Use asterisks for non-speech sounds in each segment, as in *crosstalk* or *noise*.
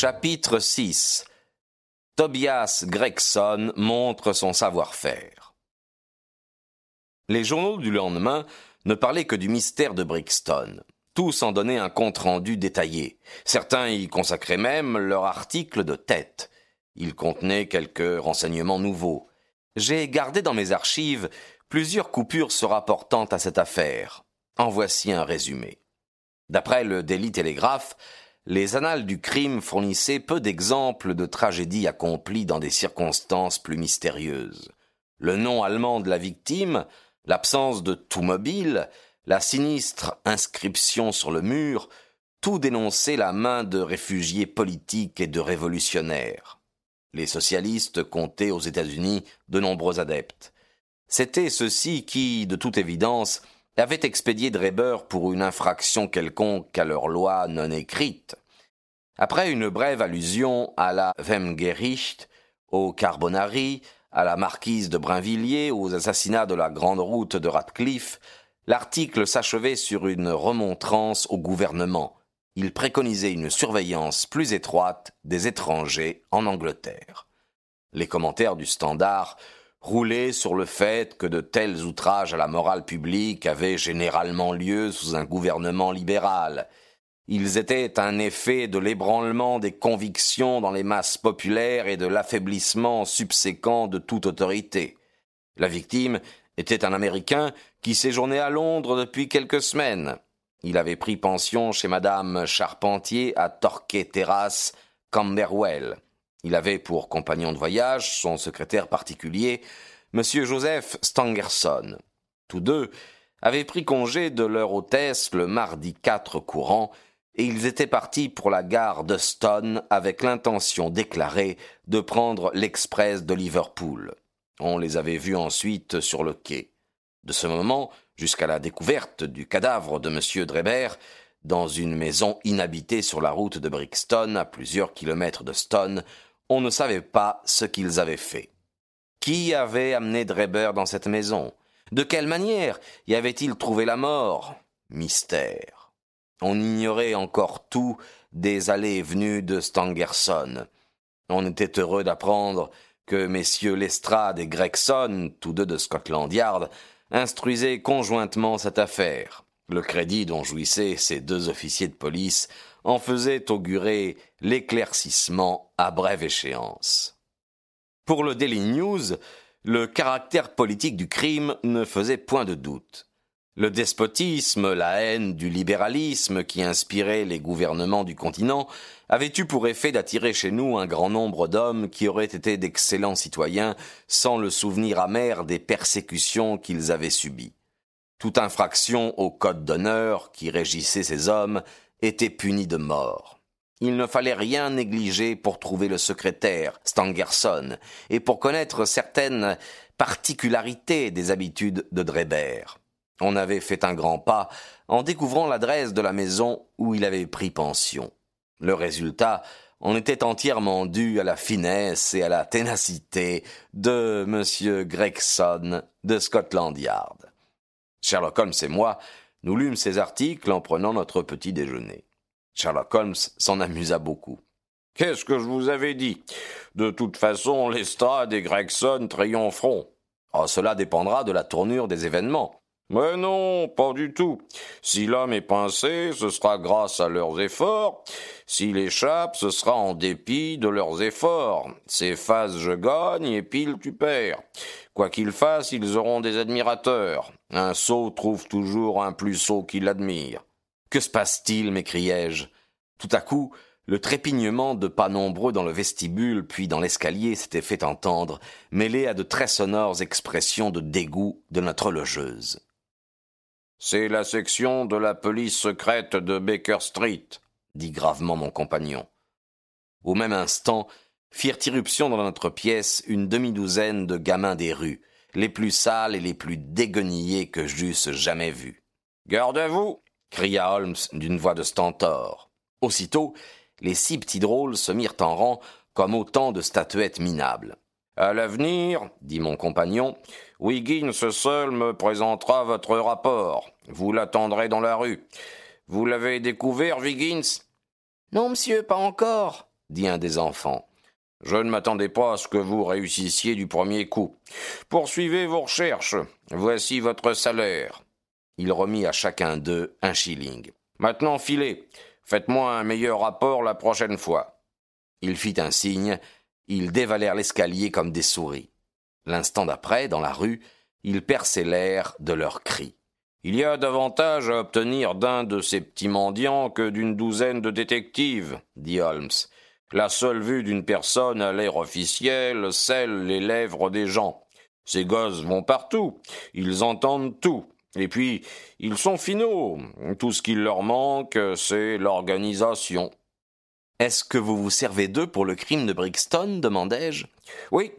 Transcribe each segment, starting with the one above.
Chapitre 6 Tobias Gregson montre son savoir-faire. Les journaux du lendemain ne parlaient que du mystère de Brixton. Tous en donnaient un compte-rendu détaillé. Certains y consacraient même leur article de tête. Il contenait quelques renseignements nouveaux. J'ai gardé dans mes archives plusieurs coupures se rapportant à cette affaire. En voici un résumé. D'après le Daily Telegraph, les annales du crime fournissaient peu d'exemples de tragédies accomplies dans des circonstances plus mystérieuses. Le nom allemand de la victime, l'absence de tout mobile, la sinistre inscription sur le mur, tout dénonçait la main de réfugiés politiques et de révolutionnaires. Les socialistes comptaient aux États-Unis de nombreux adeptes. C'étaient ceux-ci qui, de toute évidence, avaient expédié Dreber pour une infraction quelconque à leur loi non écrite. Après une brève allusion à la Wemgericht, au Carbonari, à la marquise de Brinvilliers, aux assassinats de la grande route de Radcliffe, l'article s'achevait sur une remontrance au gouvernement. Il préconisait une surveillance plus étroite des étrangers en Angleterre. Les commentaires du Standard roulait sur le fait que de tels outrages à la morale publique avaient généralement lieu sous un gouvernement libéral. Ils étaient un effet de l'ébranlement des convictions dans les masses populaires et de l'affaiblissement subséquent de toute autorité. La victime était un Américain qui séjournait à Londres depuis quelques semaines. Il avait pris pension chez madame Charpentier à Torquay Terrace, Camberwell. Il avait pour compagnon de voyage son secrétaire particulier, M. Joseph Stangerson. Tous deux avaient pris congé de leur hôtesse le mardi 4 courant, et ils étaient partis pour la gare de Stone avec l'intention déclarée de prendre l'express de Liverpool. On les avait vus ensuite sur le quai. De ce moment jusqu'à la découverte du cadavre de M. Dreber, dans une maison inhabitée sur la route de Brixton, à plusieurs kilomètres de Stone, on ne savait pas ce qu'ils avaient fait. Qui avait amené Dreber dans cette maison? De quelle manière y avait-il trouvé la mort? Mystère. On ignorait encore tout des allées et venues de Stangerson. On était heureux d'apprendre que messieurs Lestrade et Gregson, tous deux de Scotland Yard, instruisaient conjointement cette affaire. Le crédit dont jouissaient ces deux officiers de police en faisait augurer l'éclaircissement à brève échéance. Pour le Daily News, le caractère politique du crime ne faisait point de doute. Le despotisme, la haine du libéralisme qui inspirait les gouvernements du continent avaient eu pour effet d'attirer chez nous un grand nombre d'hommes qui auraient été d'excellents citoyens sans le souvenir amer des persécutions qu'ils avaient subies. Toute infraction au code d'honneur qui régissait ces hommes était puni de mort. Il ne fallait rien négliger pour trouver le secrétaire, Stangerson, et pour connaître certaines particularités des habitudes de Dreber. On avait fait un grand pas en découvrant l'adresse de la maison où il avait pris pension. Le résultat en était entièrement dû à la finesse et à la ténacité de M. Gregson de Scotland Yard. Sherlock Holmes et moi nous lûmes ces articles en prenant notre petit déjeuner. Sherlock Holmes s'en amusa beaucoup. Qu'est-ce que je vous avais dit? De toute façon, Lestrade et Gregson triompheront. Oh, cela dépendra de la tournure des événements. Mais non, pas du tout. Si l'homme est pincé, ce sera grâce à leurs efforts. S'il échappe, ce sera en dépit de leurs efforts. C'est face je gagne et pile tu perds. Quoi qu'ils fassent, ils auront des admirateurs. Un sot trouve toujours un plus sot qui l'admire. Que se passe-t-il m'écriai-je? Tout à coup, Le trépignement de pas nombreux dans le vestibule puis dans l'escalier s'était fait entendre, mêlé à de très sonores expressions de dégoût de notre logeuse. C'est la section de la police secrète de Baker Street, dit gravement mon compagnon. Au même instant, firent irruption dans notre pièce une demi-douzaine de gamins des rues, les plus sales et les plus déguenillés que j'eusse jamais vus. Gardez-vous cria Holmes d'une voix de stentor. Aussitôt, les six petits drôles se mirent en rang comme autant de statuettes minables. À l'avenir, dit mon compagnon, Wiggins seul me présentera votre rapport. Vous l'attendrez dans la rue. Vous l'avez découvert, Wiggins? Non, monsieur, pas encore, dit un des enfants. Je ne m'attendais pas à ce que vous réussissiez du premier coup. Poursuivez vos recherches. Voici votre salaire. Il remit à chacun d'eux un shilling. Maintenant, filez. Faites-moi un meilleur rapport la prochaine fois. Il fit un signe. Ils dévalèrent l'escalier comme des souris. L'instant d'après, dans la rue, ils perçaient l'air de leurs cris. Il y a davantage à obtenir d'un de ces petits mendiants que d'une douzaine de détectives, dit Holmes. La seule vue d'une personne à l'air officiel scelle les lèvres des gens. Ces gosses vont partout, ils entendent tout. Et puis, ils sont finaux. Tout ce qu'il leur manque, c'est l'organisation. Est-ce que vous vous servez d'eux pour le crime de Brixton demandai-je. Oui,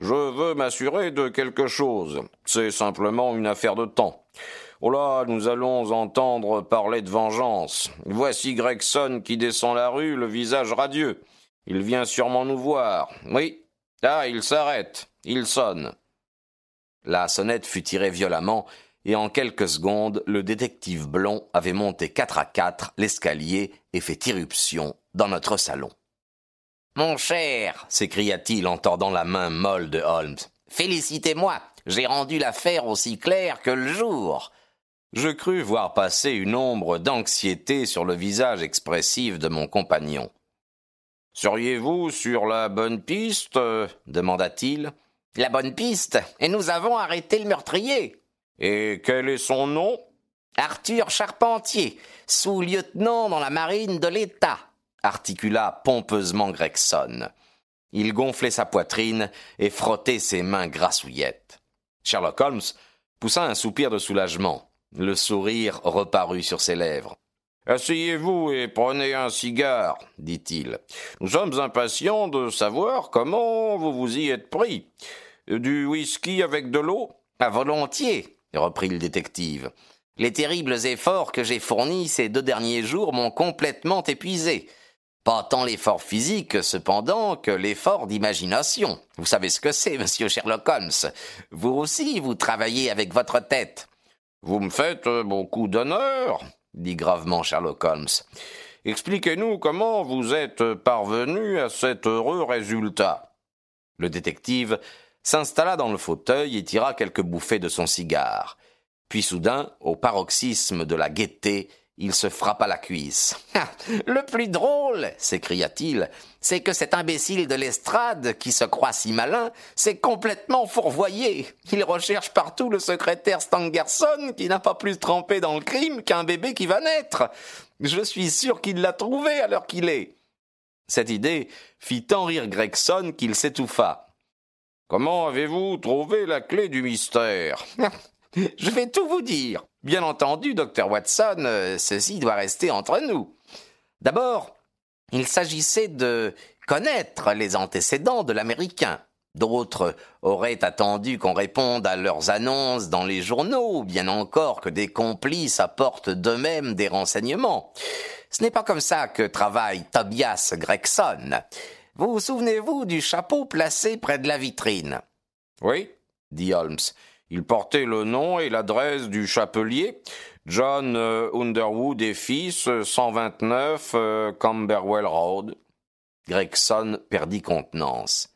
je veux m'assurer de quelque chose. C'est simplement une affaire de temps. Oh là, nous allons entendre parler de vengeance. Voici Gregson qui descend la rue, le visage radieux. Il vient sûrement nous voir. Oui. Ah, il s'arrête. Il sonne. La sonnette fut tirée violemment, et en quelques secondes, le détective blond avait monté quatre à quatre l'escalier et fait irruption dans notre salon. Mon cher, s'écria-t-il en tordant la main molle de Holmes, félicitez-moi, j'ai rendu l'affaire aussi claire que le jour. Je crus voir passer une ombre d'anxiété sur le visage expressif de mon compagnon. Seriez-vous sur la bonne piste demanda-t-il. La bonne piste, et nous avons arrêté le meurtrier. Et quel est son nom? Arthur Charpentier, sous-lieutenant dans la marine de l'État, articula pompeusement Gregson. Il gonflait sa poitrine et frottait ses mains grassouillettes. Sherlock Holmes poussa un soupir de soulagement. Le sourire reparut sur ses lèvres. Asseyez-vous et prenez un cigare, dit-il. Nous sommes impatients de savoir comment vous vous y êtes pris. Du whisky avec de l'eau? À volontiers, reprit le détective. Les terribles efforts que j'ai fournis ces deux derniers jours m'ont complètement épuisé. Pas tant l'effort physique, cependant, que l'effort d'imagination. Vous savez ce que c'est, *laughs* monsieur Sherlock Holmes. Vous aussi, vous travaillez avec votre tête. Vous me faites beaucoup d'honneur, dit gravement Sherlock Holmes. Expliquez-nous comment vous êtes parvenu à cet heureux résultat. Le détective s'installa dans le fauteuil et tira quelques bouffées de son cigare. Puis soudain, au paroxysme de la gaieté, il se frappa la cuisse. Le plus drôle, s'écria-t-il, c'est que cet imbécile de l'estrade, qui se croit si malin, s'est complètement fourvoyé. Il recherche partout le secrétaire Stangerson, qui n'a pas plus trempé dans le crime qu'un bébé qui va naître. Je suis sûr qu'il l'a trouvé à l'heure qu'il est. Cette idée fit tant rire Gregson qu'il s'étouffa. Comment avez-vous trouvé la clé du mystère? *laughs* Je vais tout vous dire. Bien entendu, docteur Watson, euh, ceci doit rester entre nous. D'abord, il s'agissait de connaître les antécédents de l'Américain. D'autres auraient attendu qu'on réponde à leurs annonces dans les journaux, ou bien encore que des complices apportent d'eux-mêmes des renseignements. Ce n'est pas comme ça que travaille Tobias Gregson. Vous souvenez-vous du chapeau placé près de la vitrine? Oui, dit Holmes. Il portait le nom et l'adresse du chapelier, John euh, Underwood et fils, 129 euh, Camberwell Road. Gregson perdit contenance.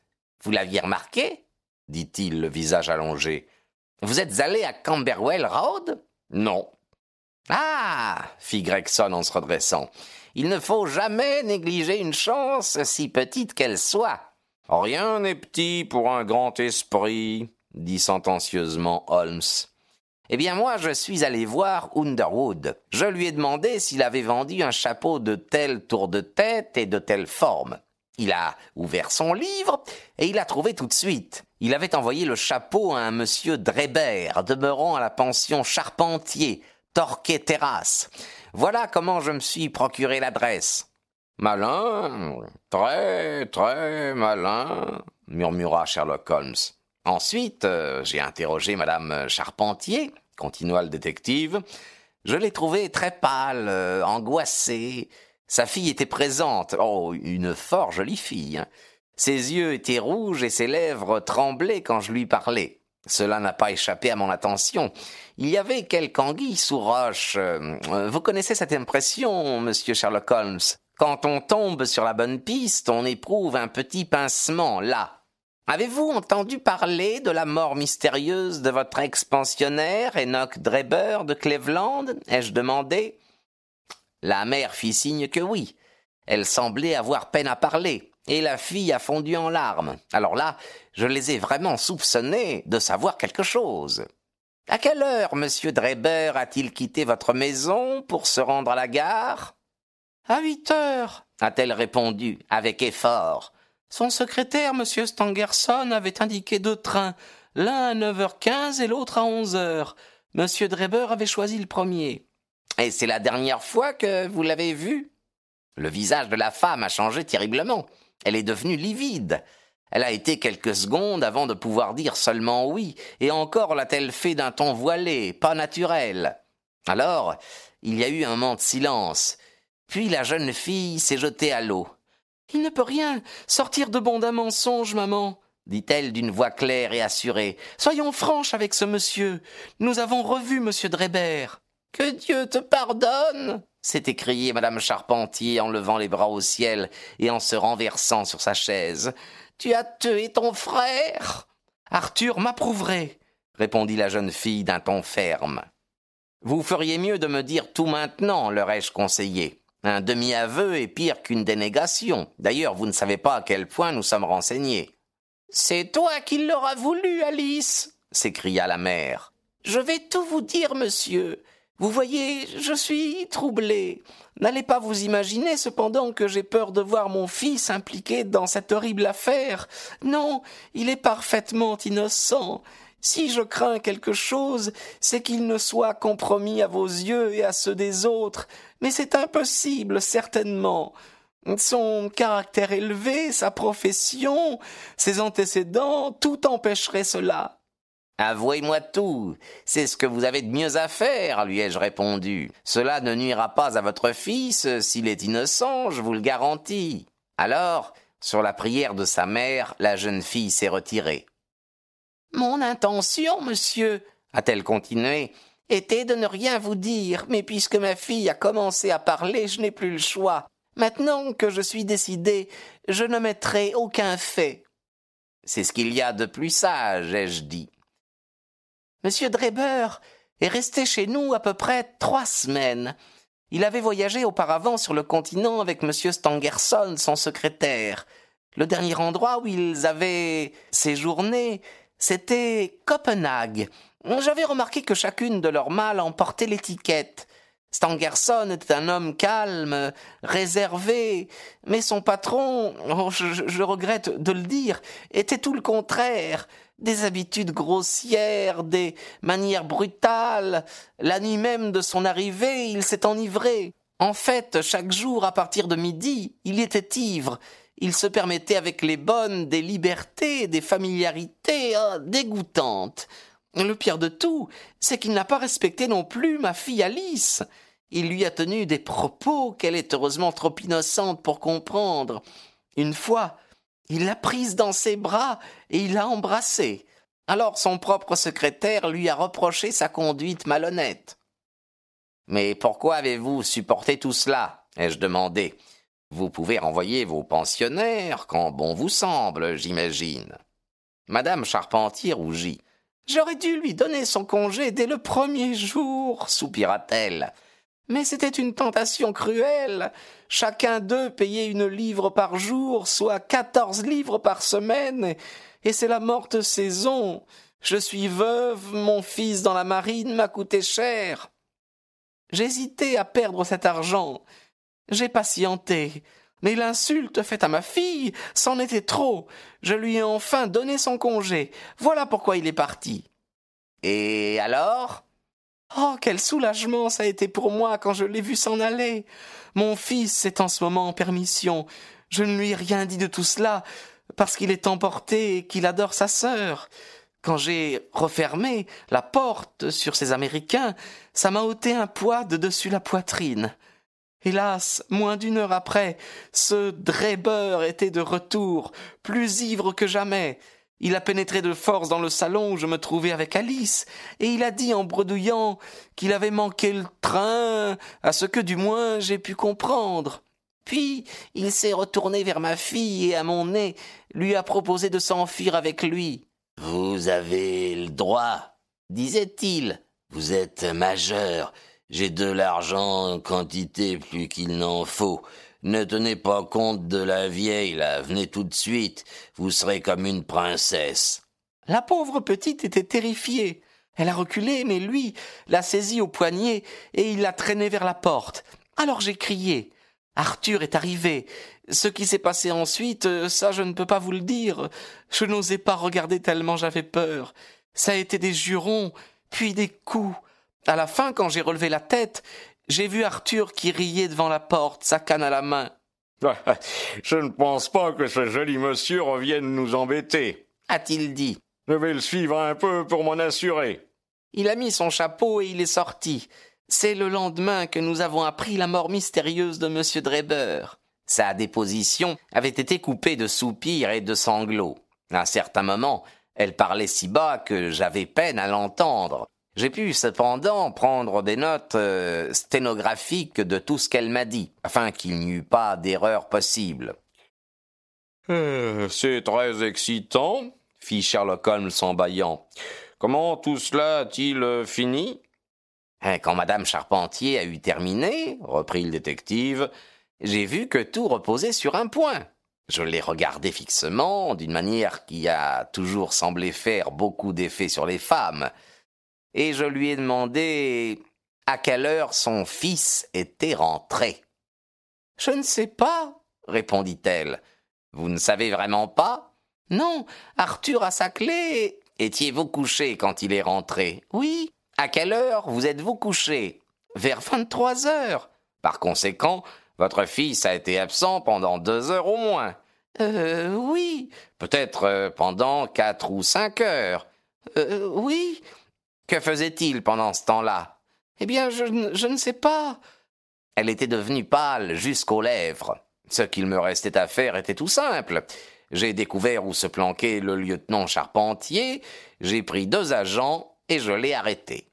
Vous l'aviez remarqué? dit-il, le visage allongé. Vous êtes allé à Camberwell Road? Non. Ah fit Gregson en se redressant. Il ne faut jamais négliger une chance, si petite qu'elle soit. Rien n'est petit pour un grand esprit, dit sentencieusement Holmes. Eh bien moi, je suis allé voir Underwood. Je lui ai demandé s'il avait vendu un chapeau de tel tour de tête et de telle forme. Il a ouvert son livre et il a trouvé tout de suite. Il avait envoyé le chapeau à un monsieur Drebert, demeurant à la pension Charpentier, Torquay Terrasse. Voilà comment je me suis procuré l'adresse. Malin, très, très malin, murmura Sherlock Holmes. Ensuite, euh, j'ai interrogé Madame Charpentier, continua le détective. Je l'ai trouvée très pâle, euh, angoissée. Sa fille était présente. Oh, une fort jolie fille. Hein. Ses yeux étaient rouges et ses lèvres tremblaient quand je lui parlais. Cela n'a pas échappé à mon attention. Il y avait quelque anguille sous roche. Euh, vous connaissez cette impression, monsieur Sherlock Holmes? Quand on tombe sur la bonne piste, on éprouve un petit pincement là, Avez-vous entendu parler de la mort mystérieuse de votre expansionnaire, Enoch Dreber de Cleveland? Ai-je demandé. La mère fit signe que oui. Elle semblait avoir peine à parler, et la fille a fondu en larmes. Alors là, je les ai vraiment soupçonnés de savoir quelque chose. À quelle heure monsieur Dreber a-t-il quitté votre maison pour se rendre à la gare? À huit heures, a-t-elle répondu avec effort. Son secrétaire, M. Stangerson, avait indiqué deux trains, l'un à 9h15 et l'autre à 11h. M. Dreber avait choisi le premier. Et c'est la dernière fois que vous l'avez vu Le visage de la femme a changé terriblement. Elle est devenue livide. Elle a été quelques secondes avant de pouvoir dire seulement oui, et encore l'a-t-elle fait d'un ton voilé, pas naturel. Alors, il y a eu un moment de silence. Puis la jeune fille s'est jetée à l'eau. Il ne peut rien sortir de bon d'un mensonge, maman, dit-elle d'une voix claire et assurée. Soyons franches avec ce monsieur. Nous avons revu monsieur Drebert. Que Dieu te pardonne s'est écriée madame Charpentier en levant les bras au ciel et en se renversant sur sa chaise. Tu as tué ton frère? Arthur m'approuverait, répondit la jeune fille d'un ton ferme. Vous feriez mieux de me dire tout maintenant, leur ai-je conseillé. Un demi-aveu est pire qu'une dénégation. D'ailleurs, vous ne savez pas à quel point nous sommes renseignés. C'est toi qui l'auras voulu, Alice s'écria la mère. Je vais tout vous dire, monsieur. Vous voyez, je suis troublée. N'allez pas vous imaginer cependant que j'ai peur de voir mon fils impliqué dans cette horrible affaire. Non, il est parfaitement innocent. Si je crains quelque chose, c'est qu'il ne soit compromis à vos yeux et à ceux des autres, mais c'est impossible, certainement. Son caractère élevé, sa profession, ses antécédents, tout empêcherait cela. Avouez-moi tout, c'est ce que vous avez de mieux à faire, lui ai-je répondu. Cela ne nuira pas à votre fils s'il est innocent, je vous le garantis. Alors, sur la prière de sa mère, la jeune fille s'est retirée. Mon intention, monsieur, a-t-elle continué, était de ne rien vous dire, mais puisque ma fille a commencé à parler, je n'ai plus le choix. Maintenant que je suis décidé, je ne mettrai aucun fait. C'est ce qu'il y a de plus sage, ai-je dit. Monsieur Dreber est resté chez nous à peu près trois semaines. Il avait voyagé auparavant sur le continent avec monsieur Stangerson, son secrétaire. Le dernier endroit où ils avaient séjourné, c'était Copenhague. J'avais remarqué que chacune de leurs mâles en portait l'étiquette. Stangerson était un homme calme, réservé, mais son patron, oh, je, regrette de le dire, était tout le contraire. Des habitudes grossières, des manières brutales. La nuit même de son arrivée, il s'est enivré. En fait, chaque jour à partir de midi, il était ivre. Il se permettait avec les bonnes des libertés, des familiarités oh, dégoûtantes. Le pire de tout, c'est qu'il n'a pas respecté non plus ma fille Alice. Il lui a tenu des propos qu'elle est heureusement trop innocente pour comprendre. Une fois, il l'a prise dans ses bras et il l'a embrassée. Alors son propre secrétaire lui a reproché sa conduite malhonnête. Mais pourquoi avez-vous supporté tout cela? ai-je demandé. Vous pouvez renvoyer vos pensionnaires quand bon vous semble, j'imagine. Madame Charpentier rougit. J'aurais dû lui donner son congé dès le premier jour, soupira-t-elle. Mais c'était une tentation cruelle. Chacun d'eux payait une livre par jour, soit quatorze livres par semaine, et c'est la morte saison. Je suis veuve, mon fils dans la marine m'a coûté cher. J'hésitais à perdre cet argent. J'ai patienté. Mais l'insulte faite à ma fille, c'en était trop. Je lui ai enfin donné son congé. Voilà pourquoi il est parti. Et alors? Oh, quel soulagement ça a été pour moi quand je l'ai vu s'en aller. Mon fils est en ce moment en permission. Je ne lui ai rien dit de tout cela, parce qu'il est emporté et qu'il adore sa sœur. Quand j'ai refermé la porte sur ces Américains, ça m'a ôté un poids de dessus la poitrine. Hélas, moins d'une heure après, ce Dreber était de retour, plus ivre que jamais. Il a pénétré de force dans le salon où je me trouvais avec Alice, et il a dit en bredouillant qu'il avait manqué le train, à ce que du moins j'ai pu comprendre. Puis il s'est retourné vers ma fille et à mon nez lui a proposé de s'enfuir avec lui. Vous avez le droit, disait-il. Vous êtes majeur. J'ai de l'argent en quantité plus qu'il n'en faut. Ne tenez pas compte de la vieille, là, venez tout de suite, vous serez comme une princesse. La pauvre petite était terrifiée. Elle a reculé, mais lui l'a saisie au poignet et il l'a traînée vers la porte. Alors j'ai crié. Arthur est arrivé. Ce qui s'est passé ensuite, euh, ça je ne peux pas vous le dire. Je n'osais pas regarder tellement j'avais peur. Ça a été des jurons, puis des coups. À la fin, quand j'ai relevé la tête, j'ai vu Arthur qui riait devant la porte, sa canne à la main. *laughs* Je ne pense pas que ce joli monsieur revienne nous embêter, a-t-il dit. Je vais le suivre un peu pour m'en assurer. Il a mis son chapeau et il est sorti. C'est le lendemain que nous avons appris la mort mystérieuse de M. Dreber. Sa déposition avait été coupée de soupirs et de sanglots. À un certain moment, elle parlait si bas que j'avais peine à l'entendre. J'ai pu cependant prendre des notes euh, sténographiques de tout ce qu'elle m'a dit, afin qu'il n'y eût pas d'erreur possible. Euh, c'est très excitant, fit Sherlock Holmes en bâillant. Comment tout cela a-t-il euh, fini? Hein, Quand Madame Charpentier a eu terminé, reprit le détective, j'ai vu que tout reposait sur un point. Je l'ai regardé fixement, d'une manière qui a toujours semblé faire beaucoup d'effet sur les femmes et je lui ai demandé à quelle heure son fils était rentré. Je ne sais pas, répondit-elle. Vous ne savez vraiment pas Non, Arthur a sa clé. Étiez-vous couché quand il est rentré Oui. À quelle heure vous êtes-vous couché Vers vingt-trois heures. Par conséquent, votre fils a été absent pendant deux heures au moins. Euh, oui. Peut-être euh, pendant quatre ou cinq heures. Euh, oui. Que faisait-il pendant ce temps-là? Eh bien, je, ne sais pas. Elle était devenue pâle jusqu'aux lèvres. Ce qu'il me restait à faire était tout simple. J'ai découvert où se planquait le lieutenant Charpentier, j'ai pris deux agents et je l'ai arrêté.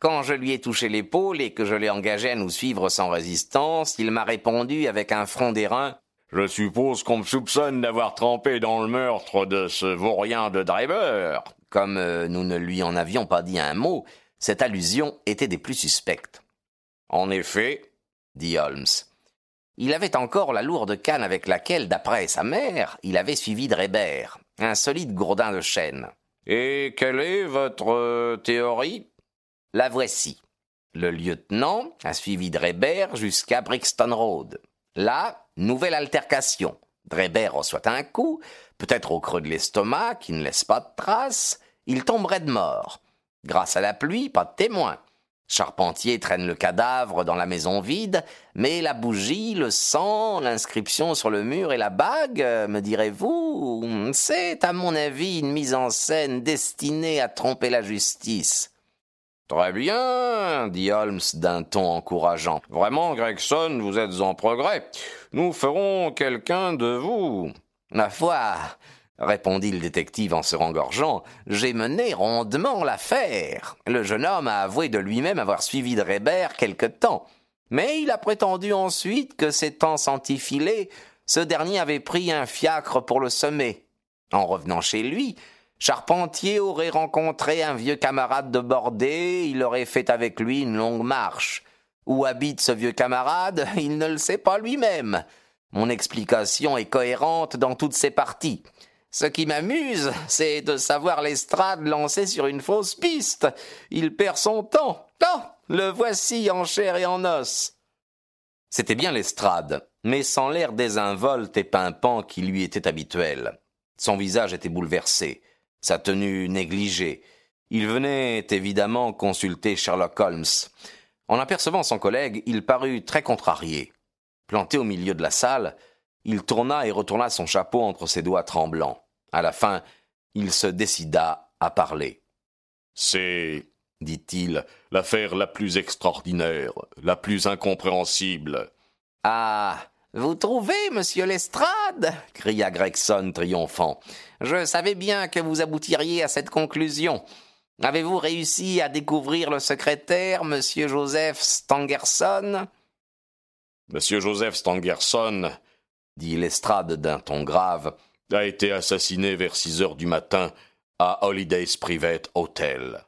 Quand je lui ai touché l'épaule et que je l'ai engagé à nous suivre sans résistance, il m'a répondu avec un front d'airain Je suppose qu'on me soupçonne d'avoir trempé dans le meurtre de ce vaurien de Driver. Comme euh, nous ne lui en avions pas dit un mot, cette allusion était des plus suspectes. En effet, dit Holmes. Il avait encore la lourde canne avec laquelle, d'après sa mère, il avait suivi Drebert, un solide gourdin de chêne. Et quelle est votre euh, théorie? La voici. Le lieutenant a suivi Drebert jusqu'à Brixton Road. Là, nouvelle altercation. Drebert reçoit un coup, peut-être au creux de l'estomac, qui ne laisse pas de traces, il tomberait de mort. Grâce à la pluie, pas de témoin. Charpentier traîne le cadavre dans la maison vide, mais la bougie, le sang, l'inscription sur le mur et la bague, me direz-vous, c'est à mon avis une mise en scène destinée à tromper la justice. Très bien, dit Holmes d'un ton encourageant. Vraiment, Gregson, vous êtes en progrès. Nous ferons quelqu'un de vous. Ma foi, répondit le détective en se rengorgeant, j'ai mené rondement l'affaire. Le jeune homme a avoué de lui-même avoir suivi Drebert quelque temps. Mais il a prétendu ensuite que s'étant senti filer, ce dernier avait pris un fiacre pour le semer. En revenant chez lui, Charpentier aurait rencontré un vieux camarade de bordée, il aurait fait avec lui une longue marche. Où habite ce vieux camarade, il ne le sait pas lui-même. Mon explication est cohérente dans toutes ses parties. Ce qui m'amuse, c'est de savoir l'estrade lancée sur une fausse piste. Il perd son temps. Oh, le voici en chair et en os. C'était bien l'estrade, mais sans l'air désinvolte et pimpant qui lui était habituel. Son visage était bouleversé, sa tenue négligée. Il venait évidemment consulter Sherlock Holmes. En apercevant son collègue, il parut très contrarié. Planté au milieu de la salle, il tourna et retourna son chapeau entre ses doigts tremblants. À la fin, il se décida à parler. C'est, dit-il, l'affaire la plus extraordinaire, la plus incompréhensible. Ah. Vous trouvez, monsieur Lestrade? cria Gregson triomphant. Je savais bien que vous aboutiriez à cette conclusion. Avez-vous réussi à découvrir le secrétaire, monsieur Joseph Stangerson? Monsieur Joseph Stangerson, dit Lestrade d'un ton grave, a été assassiné vers six heures du matin à Holiday's Private Hotel.